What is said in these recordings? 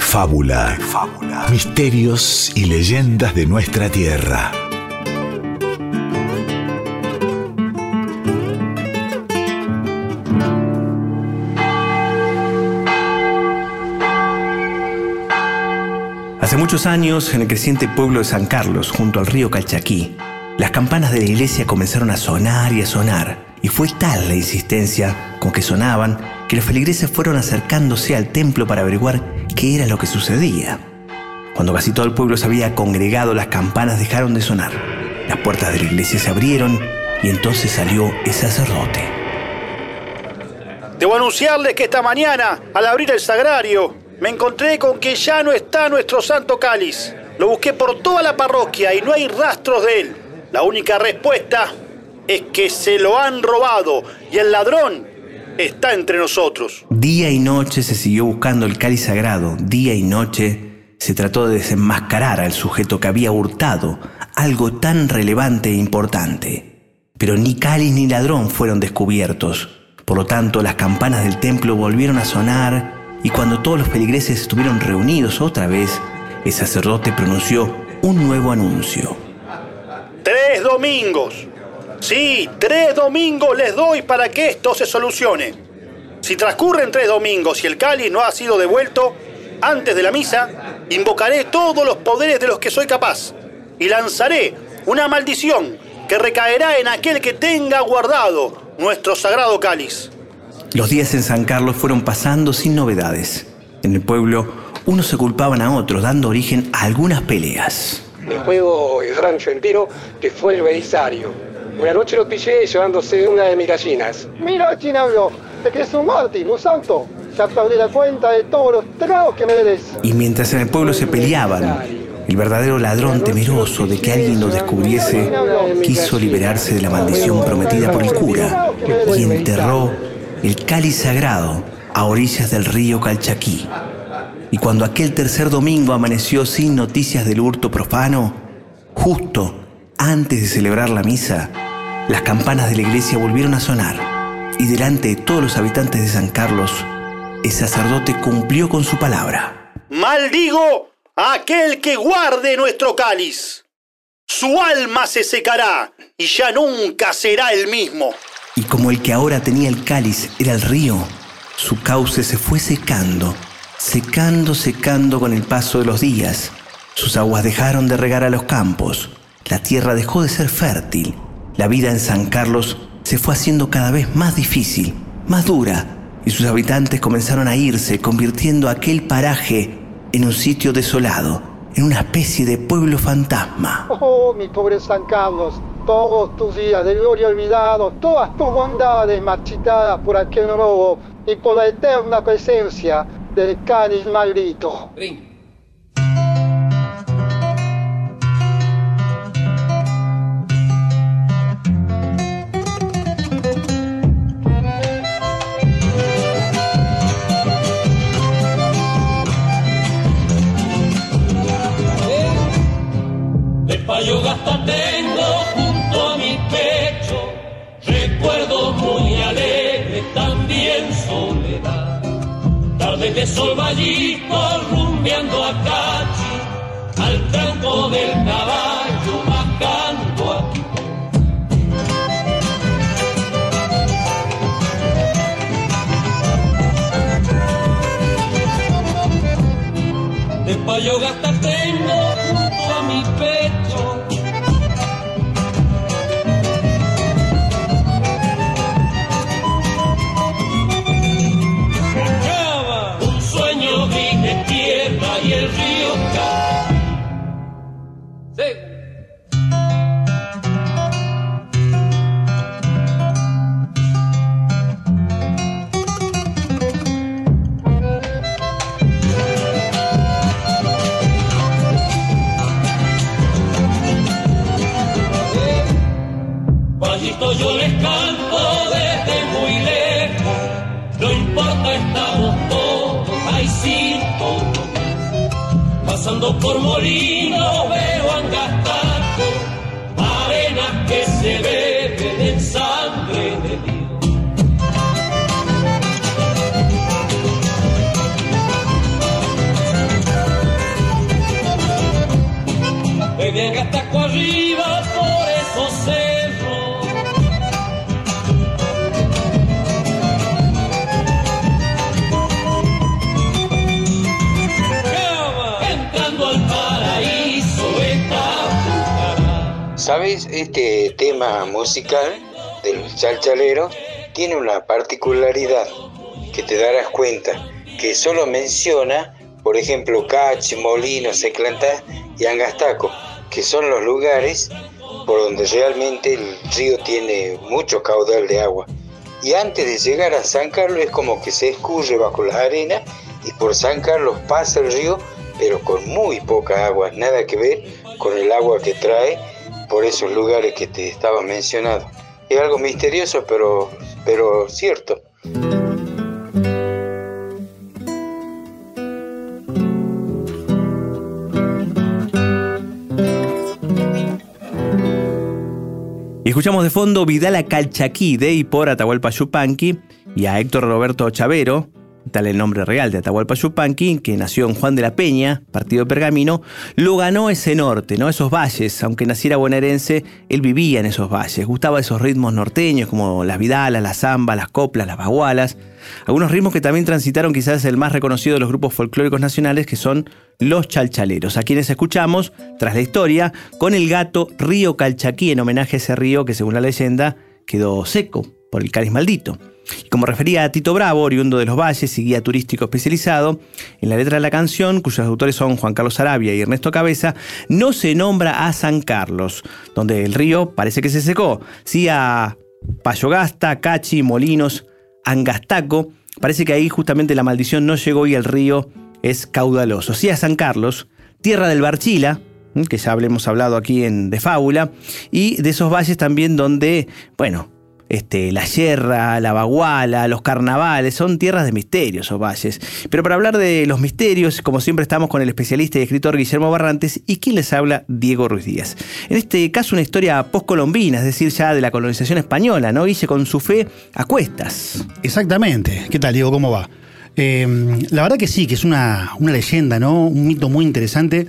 de fábula, misterios y leyendas de nuestra tierra. Hace muchos años, en el creciente pueblo de San Carlos, junto al río Calchaquí, las campanas de la iglesia comenzaron a sonar y a sonar, y fue tal la insistencia con que sonaban que los feligreses fueron acercándose al templo para averiguar qué era lo que sucedía. Cuando casi todo el pueblo se había congregado, las campanas dejaron de sonar. Las puertas de la iglesia se abrieron y entonces salió el sacerdote. Debo anunciarles que esta mañana, al abrir el sagrario, me encontré con que ya no está nuestro santo cáliz. Lo busqué por toda la parroquia y no hay rastros de él. La única respuesta es que se lo han robado y el ladrón está entre nosotros. Día y noche se siguió buscando el cáliz sagrado. Día y noche se trató de desenmascarar al sujeto que había hurtado algo tan relevante e importante. Pero ni cáliz ni ladrón fueron descubiertos. Por lo tanto, las campanas del templo volvieron a sonar y cuando todos los feligreses estuvieron reunidos otra vez, el sacerdote pronunció un nuevo anuncio. Tres domingos. Sí, tres domingos les doy para que esto se solucione. Si transcurren tres domingos y el cáliz no ha sido devuelto, antes de la misa, invocaré todos los poderes de los que soy capaz y lanzaré una maldición que recaerá en aquel que tenga guardado nuestro sagrado cáliz. Los días en San Carlos fueron pasando sin novedades. En el pueblo, unos se culpaban a otros, dando origen a algunas peleas. El juego el rancho entero que fue el belisario. Una noche lo pillé llevándose una de mis gallinas. Mira, Chinablo, te crees un Martín, un santo. Ya perdí la cuenta de todos los tragos que me des. Y mientras en el pueblo se peleaban, el verdadero ladrón temeroso de que alguien lo descubriese quiso liberarse de la maldición prometida por el cura y enterró el cáliz sagrado a orillas del río Calchaquí. Y cuando aquel tercer domingo amaneció sin noticias del hurto profano, justo antes de celebrar la misa, las campanas de la iglesia volvieron a sonar y delante de todos los habitantes de San Carlos, el sacerdote cumplió con su palabra. Maldigo a aquel que guarde nuestro cáliz. Su alma se secará y ya nunca será el mismo. Y como el que ahora tenía el cáliz era el río, su cauce se fue secando, secando, secando con el paso de los días. Sus aguas dejaron de regar a los campos, la tierra dejó de ser fértil, la vida en San Carlos se fue haciendo cada vez más difícil, más dura, y sus habitantes comenzaron a irse, convirtiendo aquel paraje en un sitio desolado, en una especie de pueblo fantasma. Oh, mi pobre San Carlos, todos tus días de gloria olvidados, todas tus bondades marchitadas por aquel robo y por la eterna presencia del cáliz maldito. Payo gasta tengo junto a mi pecho, recuerdo muy alegre, también soledad. Tarde de sol vallito rumbeando a cachi, al tranco del caballo bajando a De payo gasta por molinos ¿Sabes? Este tema musical del chalchalero tiene una particularidad que te darás cuenta, que solo menciona, por ejemplo, Cachi, Molino, Seclantá y Angastaco, que son los lugares por donde realmente el río tiene mucho caudal de agua. Y antes de llegar a San Carlos es como que se escurre bajo las arenas y por San Carlos pasa el río, pero con muy poca agua, nada que ver con el agua que trae por esos lugares que te estaba mencionando. Es algo misterioso, pero, pero cierto. Escuchamos de fondo Vidal a Calchaquí de y por Atahualpa Yupanqui y a Héctor Roberto Chavero, tal el nombre real de Atahualpa Yupanqui, que nació en Juan de la Peña, partido de Pergamino, lo ganó ese norte, ¿no? esos valles. Aunque naciera bonaerense, él vivía en esos valles. Gustaba esos ritmos norteños como las vidalas, las zambas, las coplas, las bagualas. Algunos ritmos que también transitaron quizás el más reconocido de los grupos folclóricos nacionales, que son los chalchaleros, a quienes escuchamos, tras la historia, con el gato Río Calchaquí, en homenaje a ese río que según la leyenda quedó seco por el cáliz maldito. Como refería a Tito Bravo, oriundo de los valles y guía turístico especializado, en la letra de la canción, cuyos autores son Juan Carlos Arabia y Ernesto Cabeza, no se nombra a San Carlos, donde el río parece que se secó, sí a Payogasta, Cachi, Molinos, Angastaco, parece que ahí justamente la maldición no llegó y el río es caudaloso. Sí a San Carlos, tierra del Barchila, que ya hemos hablado aquí en De Fábula, y de esos valles también donde, bueno, este, la Sierra, la Baguala, los carnavales, son tierras de misterios esos valles. Pero para hablar de los misterios, como siempre estamos con el especialista y escritor Guillermo Barrantes y quien les habla, Diego Ruiz Díaz. En este caso una historia postcolombina, es decir, ya de la colonización española, ¿no? Hice con su fe a cuestas. Exactamente. ¿Qué tal, Diego? ¿Cómo va? Eh, la verdad que sí, que es una, una leyenda, ¿no? Un mito muy interesante,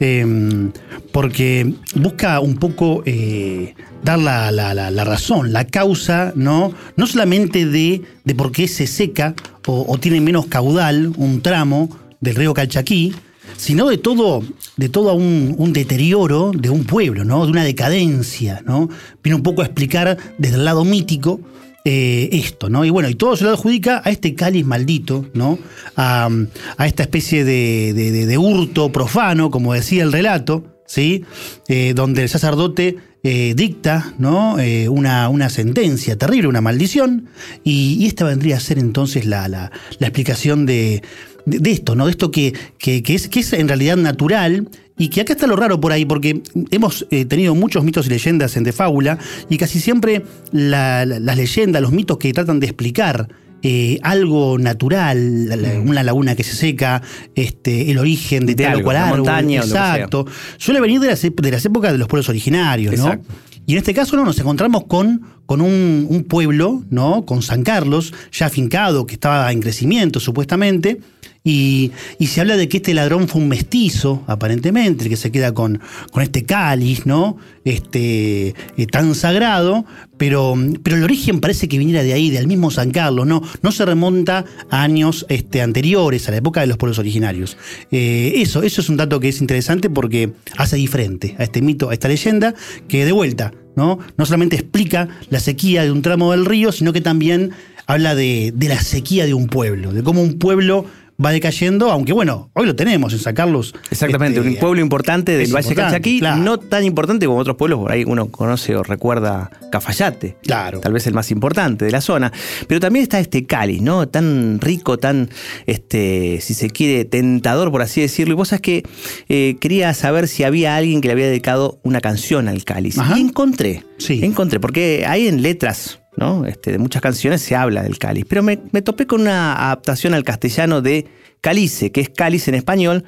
eh, porque busca un poco eh, dar la, la- la- razón, la causa, ¿no? No solamente de, de por qué se seca o, o tiene menos caudal un tramo del río Calchaquí, sino de todo, de todo un, un deterioro de un pueblo, ¿no? De una decadencia, ¿no? Viene un poco a explicar desde el lado mítico eh, esto, ¿no? Y bueno, y todo se lo adjudica a este cáliz maldito, ¿no? A, esta especie de, de- de- hurto profano, como decía el relato, ¿sí? Eh, donde el sacerdote eh, dicta, ¿no? Una, una sentencia terrible, una maldición, y, y esta vendría a ser entonces la, la- la explicación de, de- de esto, ¿no? De esto que, que- que es, que es en realidad natural y que acá está lo raro por ahí, porque hemos eh, tenido muchos mitos y leyendas en De Fábula, y casi siempre la- la- las leyendas, los mitos que tratan de explicar eh, algo natural, la- la- una laguna que se seca, este, el origen de, De tal o cual árbol, montaña exacto, suele venir de las, de las épocas de los pueblos originarios, ¿no? Y en este caso no, nos encontramos con, con un, un pueblo, ¿no? Con San Carlos, ya afincado, que estaba en crecimiento supuestamente. Y, se habla de que este ladrón fue un mestizo, aparentemente, el que se queda con, este cáliz, ¿no? Este, eh, tan sagrado, pero, pero el origen parece que viniera de ahí, del mismo San Carlos, ¿no? No se remonta a años este, anteriores, a la época de los pueblos originarios. Eh, eso, eso es un dato que es interesante porque hace diferente a este mito, a esta leyenda, que de vuelta, ¿no? No solamente explica la sequía de un tramo del río, sino que también habla de la sequía de un pueblo, de cómo un pueblo va decayendo, aunque bueno, hoy lo tenemos en San Carlos. Exactamente, este, un pueblo importante del Valle importante, Calchaquí, claro. no tan importante como otros pueblos, por ahí uno conoce o recuerda Cafayate. Claro. Tal vez el más importante de la zona. Pero también está este cáliz, ¿no? Tan rico, tan, este, si se quiere, tentador, por así decirlo. Y vos sabés que eh, quería saber si había alguien que le había dedicado una canción al cáliz. Ajá. Y encontré. Sí. Encontré, porque hay en letras. Este, de muchas canciones se habla del cáliz, pero me, topé con una adaptación al castellano de Calice, que es cáliz en español,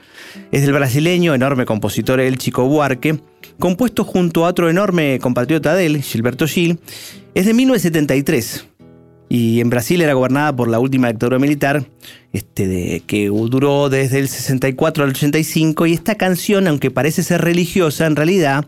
es del brasileño, enorme compositor El Chico Buarque, compuesto junto a otro enorme compatriota de él, Gilberto Gil, es de 1973. y en Brasil era gobernada por la última dictadura militar, este, que duró desde el 64 al 85, y esta canción, aunque parece ser religiosa, en realidad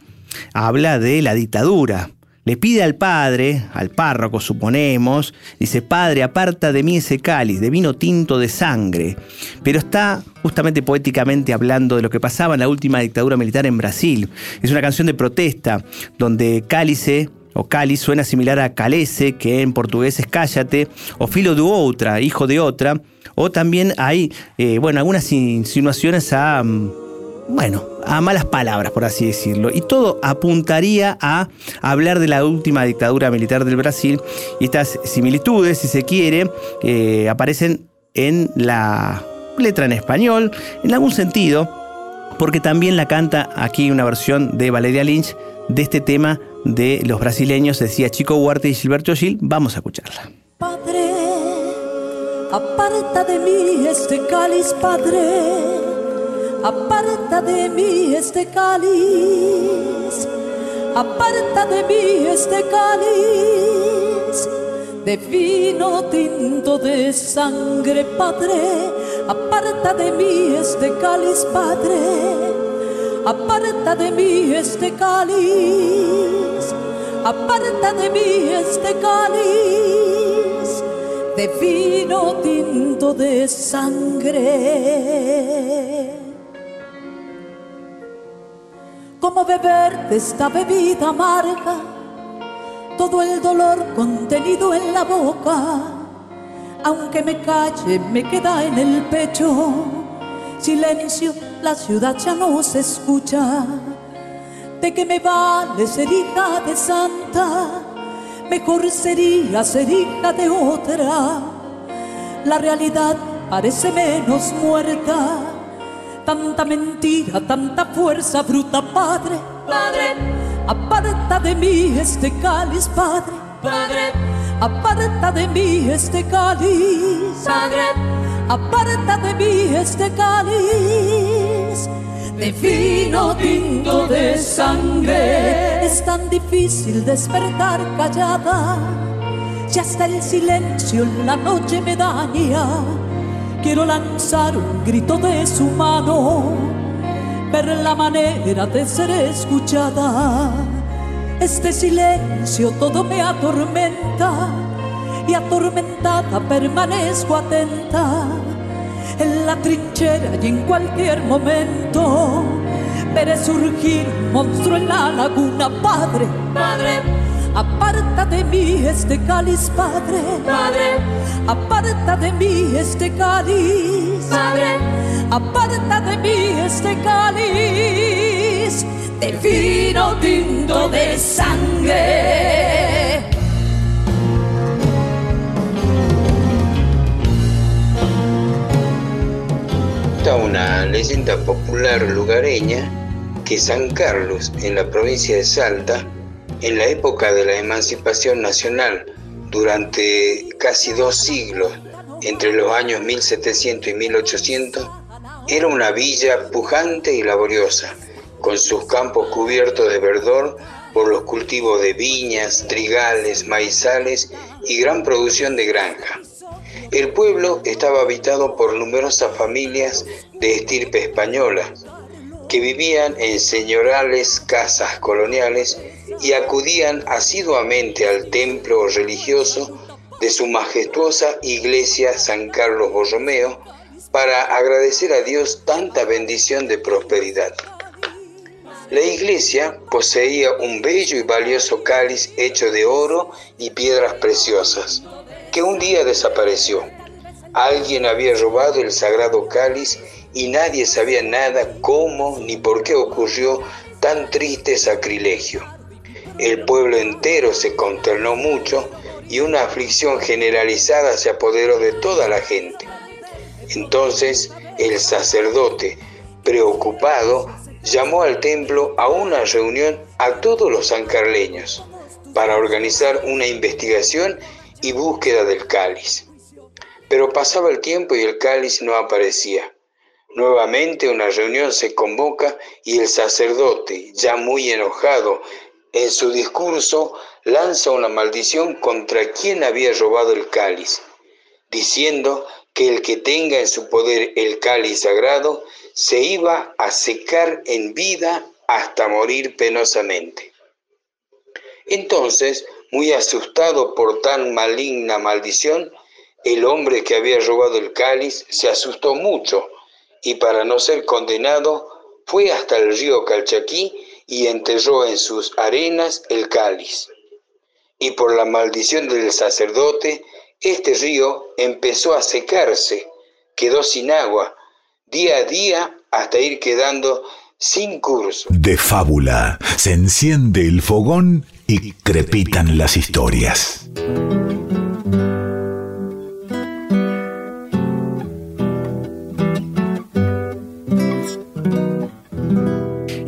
habla de la dictadura. Le pide al padre, al párroco suponemos, dice, Padre, aparta de mí ese cáliz de vino tinto de sangre. Pero está justamente poéticamente hablando de lo que pasaba en la última dictadura militar en Brasil. Es una canción de protesta, donde cálice o cáliz suena similar a calece, que en portugués es cállate, o filo de otra, hijo de otra, o también hay, eh, bueno, algunas insinuaciones a... Bueno, a malas palabras, por así decirlo. Y todo apuntaría a hablar de la última dictadura militar del Brasil. Y estas similitudes, si se quiere, eh, aparecen en la letra en español, en algún sentido, porque también la canta aquí una versión de Valeria Lynch de este tema de los brasileños, decía Chico Huarte y Gilberto Gil. Vamos a escucharla. Padre, aparta de mí este cáliz, Padre aparta de mí este cáliz, aparta de mí este cáliz. De vino tinto de sangre, Padre, aparta de mí este cáliz, Padre, aparta de mí este cáliz, aparta de mí este cáliz. De vino tinto de sangre. Como beber de esta bebida amarga, todo el dolor contenido en la boca, aunque me calle, me queda en el pecho, silencio, la ciudad ya no se escucha, de que me vale ser hija de santa, mejor sería ser hija de otra, la realidad parece menos muerta tanta mentira, tanta fuerza bruta, Padre, Padre, aparta de mí este cáliz, Padre, Padre, aparta de mí este cáliz, Padre, aparta de mí este cáliz. De vino tinto de sangre. Es tan difícil despertar callada, si hasta el silencio en la noche me daña quiero lanzar un grito de su mano, ver la manera de ser escuchada. Este silencio todo me atormenta y atormentada permanezco atenta en la trinchera y en cualquier momento veré surgir un monstruo en la laguna, Padre, Padre Aparta de mí este cáliz, Padre. Padre. Aparta de mí este cáliz. Padre. Aparta de mí este cáliz de vino tinto de sangre. Está una leyenda popular lugareña que San Carlos, en la provincia de Salta, en la época de la emancipación nacional, durante casi dos siglos, entre los años 1700 y 1800, era una villa pujante y laboriosa, con sus campos cubiertos de verdor por los cultivos de viñas, trigales, maizales y gran producción de granja. El pueblo estaba habitado por numerosas familias de estirpe española, que vivían en señorales casas coloniales y acudían asiduamente al templo religioso de su majestuosa iglesia San Carlos Borromeo para agradecer a Dios tanta bendición de prosperidad. La iglesia poseía un bello y valioso cáliz hecho de oro y piedras preciosas, que un día desapareció. Alguien había robado el sagrado cáliz y nadie sabía nada cómo ni por qué ocurrió tan triste sacrilegio. El pueblo entero se consternó mucho y una aflicción generalizada se apoderó de toda la gente. Entonces el sacerdote, preocupado, llamó al templo a una reunión a todos los sancarleños para organizar una investigación y búsqueda del cáliz. Pero pasaba el tiempo y el cáliz no aparecía. Nuevamente una reunión se convoca y el sacerdote, ya muy enojado, en su discurso lanza una maldición contra quien había robado el cáliz, diciendo que el que tenga en su poder el cáliz sagrado se iba a secar en vida hasta morir penosamente. Entonces, muy asustado por tan maligna maldición, el hombre que había robado el cáliz se asustó mucho y para no ser condenado fue hasta el río Calchaquí y enterró en sus arenas el cáliz. Y por la maldición del sacerdote, este río empezó a secarse, quedó sin agua, día a día hasta ir quedando sin curso. De fábula se enciende el fogón y crepitan las historias.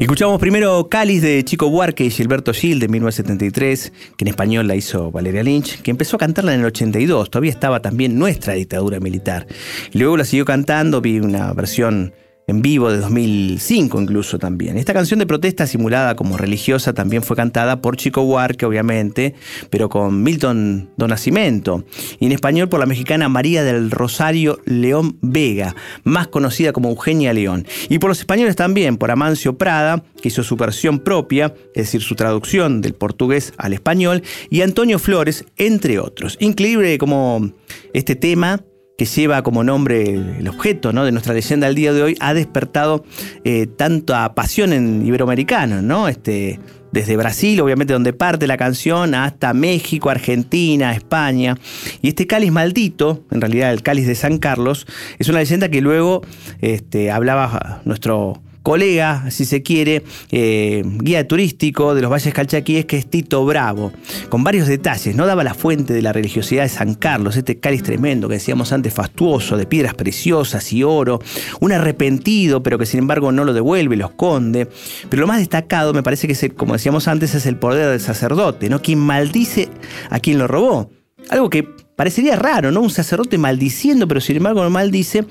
Escuchamos primero Cáliz de Chico Buarque y Gilberto Gil de 1973, que en español la hizo Valeria Lynch, que empezó a cantarla en el 82, todavía estaba también nuestra dictadura militar. Y luego la siguió cantando, vi una versión en vivo de 2005 incluso también. Esta canción de protesta simulada como religiosa también fue cantada por Chico Buarque, obviamente, pero con Milton Don Nascimento, y en español por la mexicana María del Rosario León Vega, más conocida como Eugenia León, y por los españoles también, por Amancio Prada, que hizo su versión propia, es decir, su traducción del portugués al español, y Antonio Flores, entre otros. Increíble como este tema que lleva como nombre el objeto ¿no? de nuestra leyenda al día de hoy, ha despertado eh, tanta pasión en iberoamericano, ¿no? Este, desde Brasil, obviamente donde parte la canción, hasta México, Argentina, España. Y este cáliz maldito, en realidad el cáliz de San Carlos, es una leyenda que luego este, hablaba nuestro colega, si se quiere, eh, guía turístico de los valles calchaquíes, que es Tito Bravo, con varios detalles. No daba la fuente de la religiosidad de San Carlos, este cáliz tremendo que decíamos antes, fastuoso, de piedras preciosas y oro, un arrepentido, pero que sin embargo no lo devuelve, lo esconde. Pero lo más destacado, me parece que, es, como decíamos antes, es el poder del sacerdote, ¿no? Quien maldice a quien lo robó. Algo que parecería raro, ¿no? Un sacerdote maldiciendo, pero sin embargo no maldice.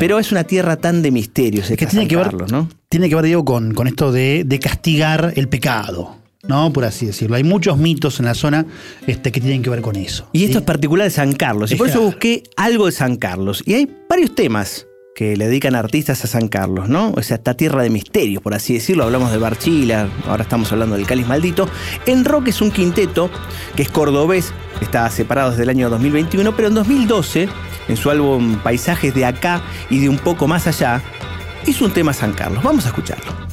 Pero es una tierra tan de misterios. Que tiene que, ver, ¿no? tiene que ver, Diego, con, con esto de, de, castigar el pecado. ¿no? Por así decirlo. Hay muchos mitos en la zona este, que tienen que ver con eso. Y esto es particular de San Carlos. Y por eso busqué algo de San Carlos. Y hay varios temas que le dedican artistas a San Carlos, ¿no? O sea, esta tierra de misterios, por así decirlo. Hablamos de Barchila, ahora estamos hablando del Cáliz Maldito. En rock es un quinteto que es cordobés, está separado desde el año 2021, pero en 2012, en su álbum Paisajes de acá y de un poco más allá, hizo un tema San Carlos. Vamos a escucharlo.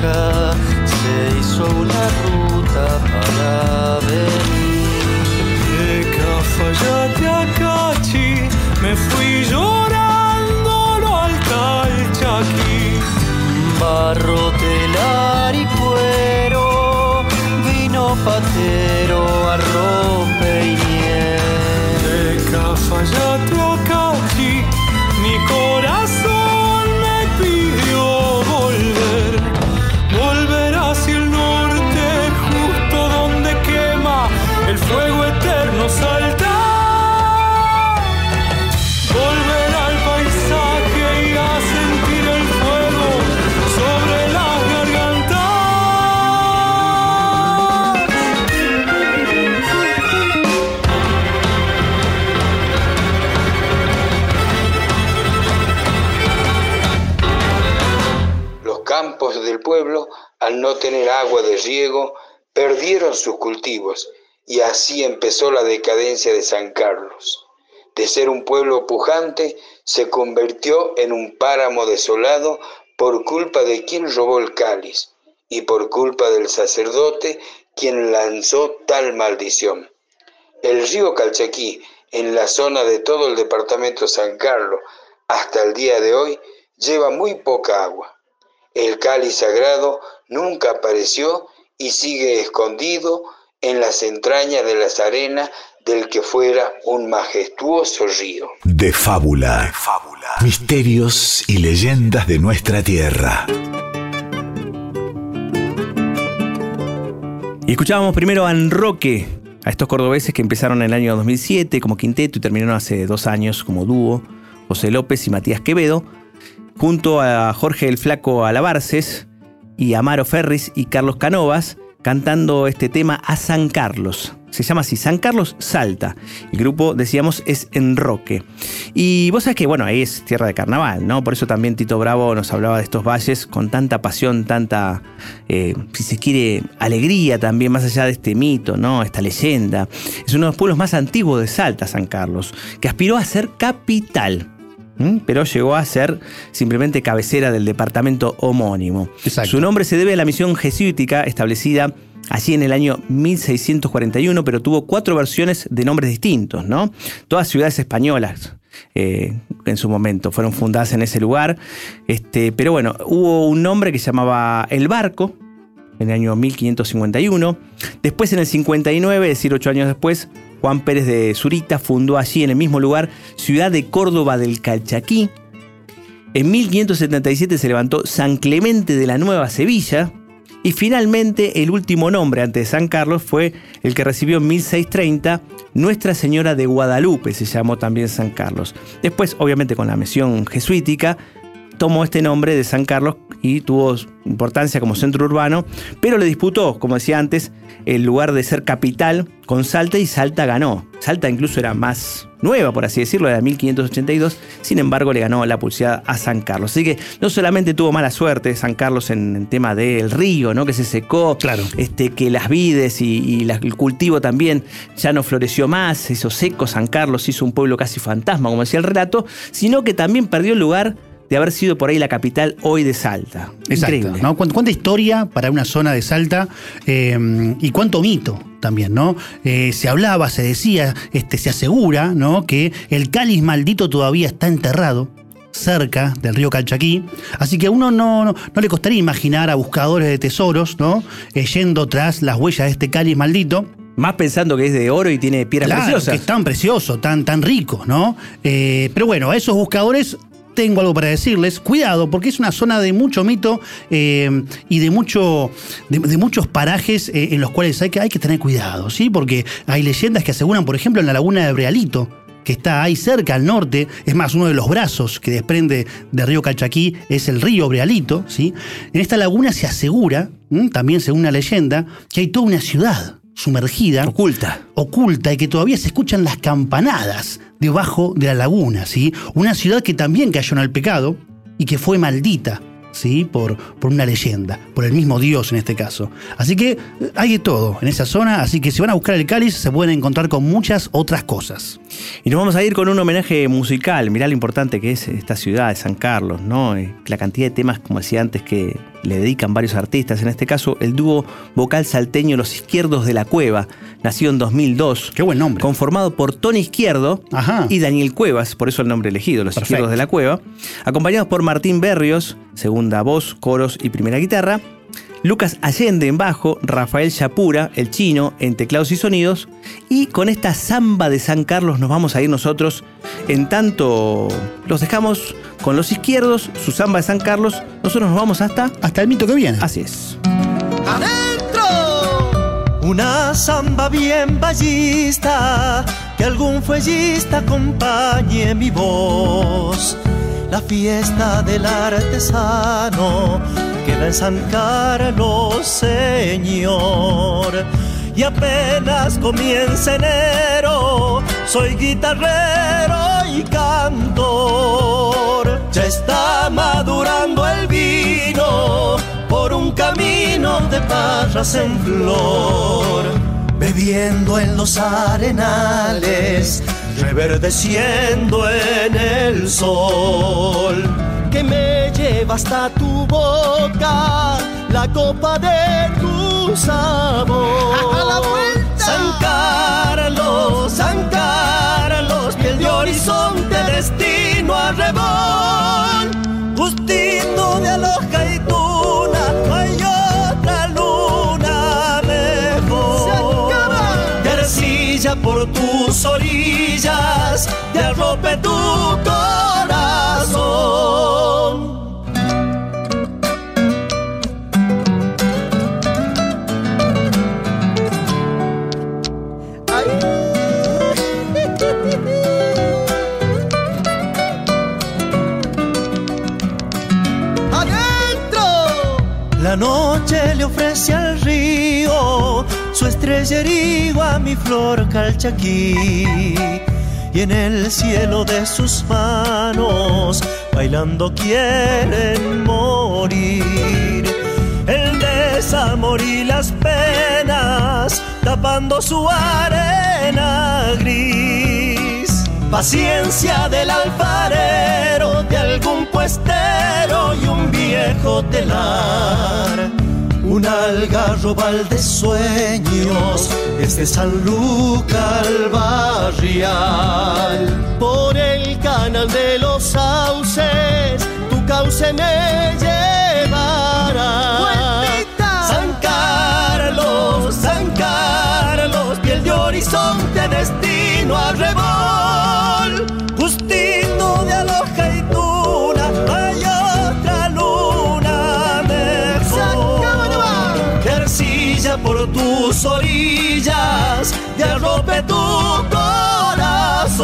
可 al no tener agua de riego, perdieron sus cultivos y así empezó la decadencia de San Carlos. De ser un pueblo pujante, se convirtió en un páramo desolado por culpa de quien robó el cáliz y por culpa del sacerdote quien lanzó tal maldición. El río Calchaquí, en la zona de todo el departamento San Carlos, hasta el día de hoy, lleva muy poca agua. El cáliz sagrado nunca apareció y sigue escondido en las entrañas de las arenas del que fuera un majestuoso río. De fábula. Misterios y leyendas de nuestra tierra. Y escuchábamos primero a Enroque, a estos cordobeses que empezaron en el año 2007 como quinteto y terminaron hace dos años como dúo, José López y Matías Quevedo, junto a Jorge el Flaco Alabarces y Amaro Ferris y Carlos Canovas, cantando este tema a San Carlos. Se llama así, San Carlos Salta. El grupo, decíamos, es Enroque. Y vos sabés que, bueno, ahí es tierra de carnaval, ¿no? Por eso también Tito Bravo nos hablaba de estos valles con tanta pasión, tanta, eh, si se quiere, alegría también, más allá de este mito, ¿no? Esta leyenda. Es uno de los pueblos más antiguos de Salta, San Carlos, que aspiró a ser capital. ¿M? Pero llegó a ser simplemente cabecera del departamento homónimo. Exacto. Su nombre se debe a la misión jesuítica establecida allí en el año 1641, pero tuvo cuatro versiones de nombres distintos, ¿no? Todas ciudades españolas. eh, en su momento fueron fundadas en ese lugar. Este, pero bueno, hubo un nombre que se llamaba El Barco, en el año 1551. Después, en el 59, es decir, ocho años después, Juan Pérez de Zurita fundó allí, en el mismo lugar, Ciudad de Córdoba del Calchaquí. En 1577 se levantó San Clemente de la Nueva Sevilla. Y finalmente, el último nombre antes de San Carlos fue el que recibió en 1630 Nuestra Señora de Guadalupe, se llamó también San Carlos. Después, obviamente, con la misión jesuítica, tomó este nombre de San Carlos y tuvo importancia como centro urbano, pero le disputó, como decía antes, el lugar de ser capital con Salta y Salta ganó. Salta incluso era más nueva, por así decirlo, era 1582, sin embargo le ganó la pulseada a San Carlos. Así que no solamente tuvo mala suerte San Carlos en el tema del río, ¿no? que se secó, Claro. este, que las vides y, y la- el cultivo también ya no floreció más, hizo seco San Carlos, hizo un pueblo casi fantasma, como decía el relato, sino que también perdió el lugar de haber sido por ahí la capital hoy de Salta. Exacto. Increíble. ¿no? Cuánta, historia para una zona de Salta eh, y cuánto mito también, ¿no? Eh, se hablaba, se decía, este, se asegura, ¿no? Que el cáliz maldito todavía está enterrado cerca del río Calchaquí, así que a uno no, no, no le costaría imaginar a buscadores de tesoros, ¿no? Eh, yendo tras las huellas de este cáliz maldito. Más pensando que es de oro y tiene piedras Claro, preciosas. que es tan precioso, tan, tan rico, ¿no? Eh, pero bueno, a esos buscadores tengo algo para decirles. Cuidado, porque es una zona de mucho mito eh, y de, mucho, de, muchos parajes eh, en los cuales hay que, hay que tener cuidado, ¿sí? Porque hay leyendas que aseguran, por ejemplo, en la laguna de Brealito, que está ahí cerca al norte, es más, uno de los brazos que desprende del río Calchaquí es el río Brealito, ¿sí? En esta laguna se asegura, también según una leyenda, que hay toda una ciudad sumergida Oculta. oculta y que todavía se escuchan las campanadas debajo de la laguna, ¿sí? Una ciudad que también cayó en el pecado y que fue maldita, ¿sí? por, por una leyenda, por el mismo Dios en este caso. Así que eh, hay de todo en esa zona, así que si van a buscar el cáliz se pueden encontrar con muchas otras cosas. Y nos vamos a ir con un homenaje musical. Mirá lo importante que es esta ciudad de San Carlos, ¿no? Eh, La cantidad de temas, como decía antes, que le dedican varios artistas. En este caso, el dúo vocal salteño Los Izquierdos de la Cueva, nació en 2002. Qué buen nombre. Conformado por Tony Izquierdo Ajá. y Daniel Cuevas, por eso el nombre elegido, Los Perfecto. Izquierdos de la Cueva. Acompañados por Martín Berrios, segunda voz, coros y primera guitarra. Lucas Allende en bajo, Rafael Chapura, el chino, en teclados y sonidos. Y con esta samba de San Carlos nos vamos a ir nosotros. En tanto, los dejamos con los izquierdos, su samba de San Carlos. Nosotros nos vamos hasta. Hasta el mito que viene. Así es. Una samba bien ballista, que algún fuellista acompañe mi voz. La fiesta del artesano queda en San Carlos, Señor. Y apenas comienza enero, soy guitarrero y cantor. Ya está madurando el vino por un camino de parras en flor, bebiendo en los arenales, reverdeciendo en el sol, que me lleva hasta tu boca la copa de tu sabor. San Carlos, San Carlos, piel de horizonte, destino a rebol, arrope tu. La noche le ofrece al río su estrellerío a mi flor calchaquí. Y en el cielo de sus manos, bailando quieren morir. El desamor y las penas, tapando su arena gris. Paciencia del alfarero, de algún puestero y un viejo telar. Un algarrobal de sueños desde San Luca al barrial. Por el canal de los sauces, tu cauce me llevará. San Carlos, San Carlos, piel de horizonte, destino a rebol. Justino de aloja por tus orillas y arrope tu corazón.